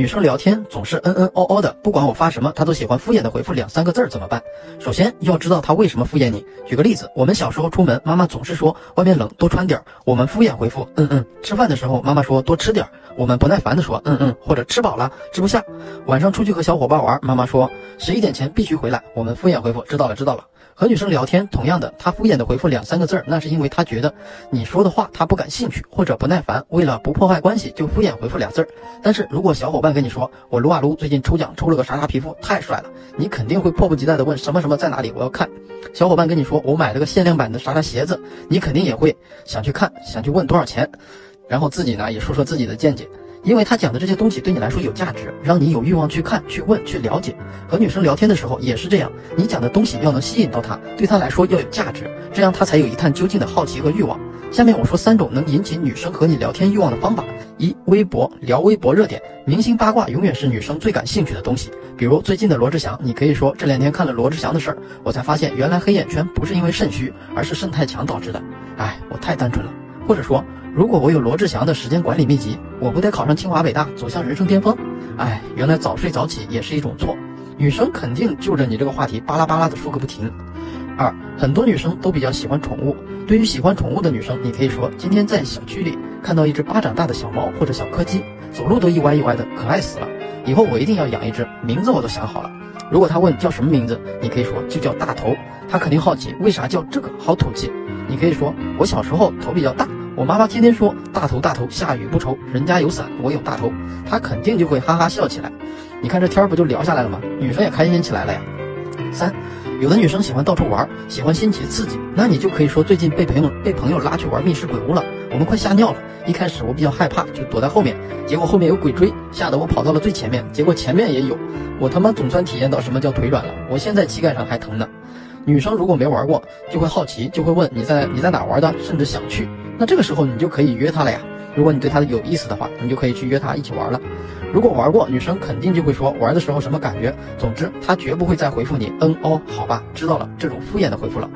女生聊天总是嗯嗯哦哦的，不管我发什么，她都喜欢敷衍的回复两三个字儿，怎么办？首先要知道她为什么敷衍你。举个例子，我们小时候出门，妈妈总是说外面冷，多穿点儿，我们敷衍回复嗯嗯。吃饭的时候，妈妈说多吃点儿，我们不耐烦的说嗯嗯，或者吃饱了，吃不下。晚上出去和小伙伴玩，妈妈说十一点前必须回来，我们敷衍回复知道了知道了。和女生聊天，同样的，她敷衍的回复两三个字儿，那是因为她觉得你说的话她不感兴趣或者不耐烦，为了不破坏关系，就敷衍回复俩字儿。但是如果小伙伴跟你说我撸啊撸最近抽奖抽了个啥啥皮肤太帅了，你肯定会迫不及待的问什么什么在哪里，我要看。小伙伴跟你说我买了个限量版的啥啥鞋子，你肯定也会想去看，想去问多少钱，然后自己呢也说说自己的见解。因为他讲的这些东西对你来说有价值，让你有欲望去看、去问、去了解。和女生聊天的时候也是这样，你讲的东西要能吸引到她，对她来说要有价值，这样她才有一探究竟的好奇和欲望。下面我说三种能引起女生和你聊天欲望的方法：一、微博聊微博热点，明星八卦永远是女生最感兴趣的东西。比如最近的罗志祥，你可以说这两天看了罗志祥的事儿，我才发现原来黑眼圈不是因为肾虚，而是肾太强导致的。哎，我太单纯了。或者说。如果我有罗志祥的时间管理秘籍，我不得考上清华北大，走向人生巅峰？哎，原来早睡早起也是一种错。女生肯定就着你这个话题巴拉巴拉的说个不停。二，很多女生都比较喜欢宠物。对于喜欢宠物的女生，你可以说今天在小区里看到一只巴掌大的小猫或者小柯基，走路都一歪一歪的，可爱死了。以后我一定要养一只，名字我都想好了。如果他问叫什么名字，你可以说就叫大头。他肯定好奇为啥叫这个，好土气。你可以说我小时候头比较大。我妈妈天天说大头大头，下雨不愁，人家有伞，我有大头，她肯定就会哈哈笑起来。你看这天不就聊下来了吗？女生也开心起来了呀。三，有的女生喜欢到处玩，喜欢新奇刺激，那你就可以说最近被朋友被朋友拉去玩密室鬼屋了，我们快吓尿了。一开始我比较害怕，就躲在后面，结果后面有鬼追，吓得我跑到了最前面，结果前面也有，我他妈总算体验到什么叫腿软了，我现在膝盖上还疼呢。女生如果没玩过，就会好奇，就会问你在你在哪玩的，甚至想去。那这个时候你就可以约她了呀。如果你对她有意思的话，你就可以去约她一起玩了。如果玩过，女生肯定就会说玩的时候什么感觉。总之，她绝不会再回复你嗯哦好吧知道了这种敷衍的回复了。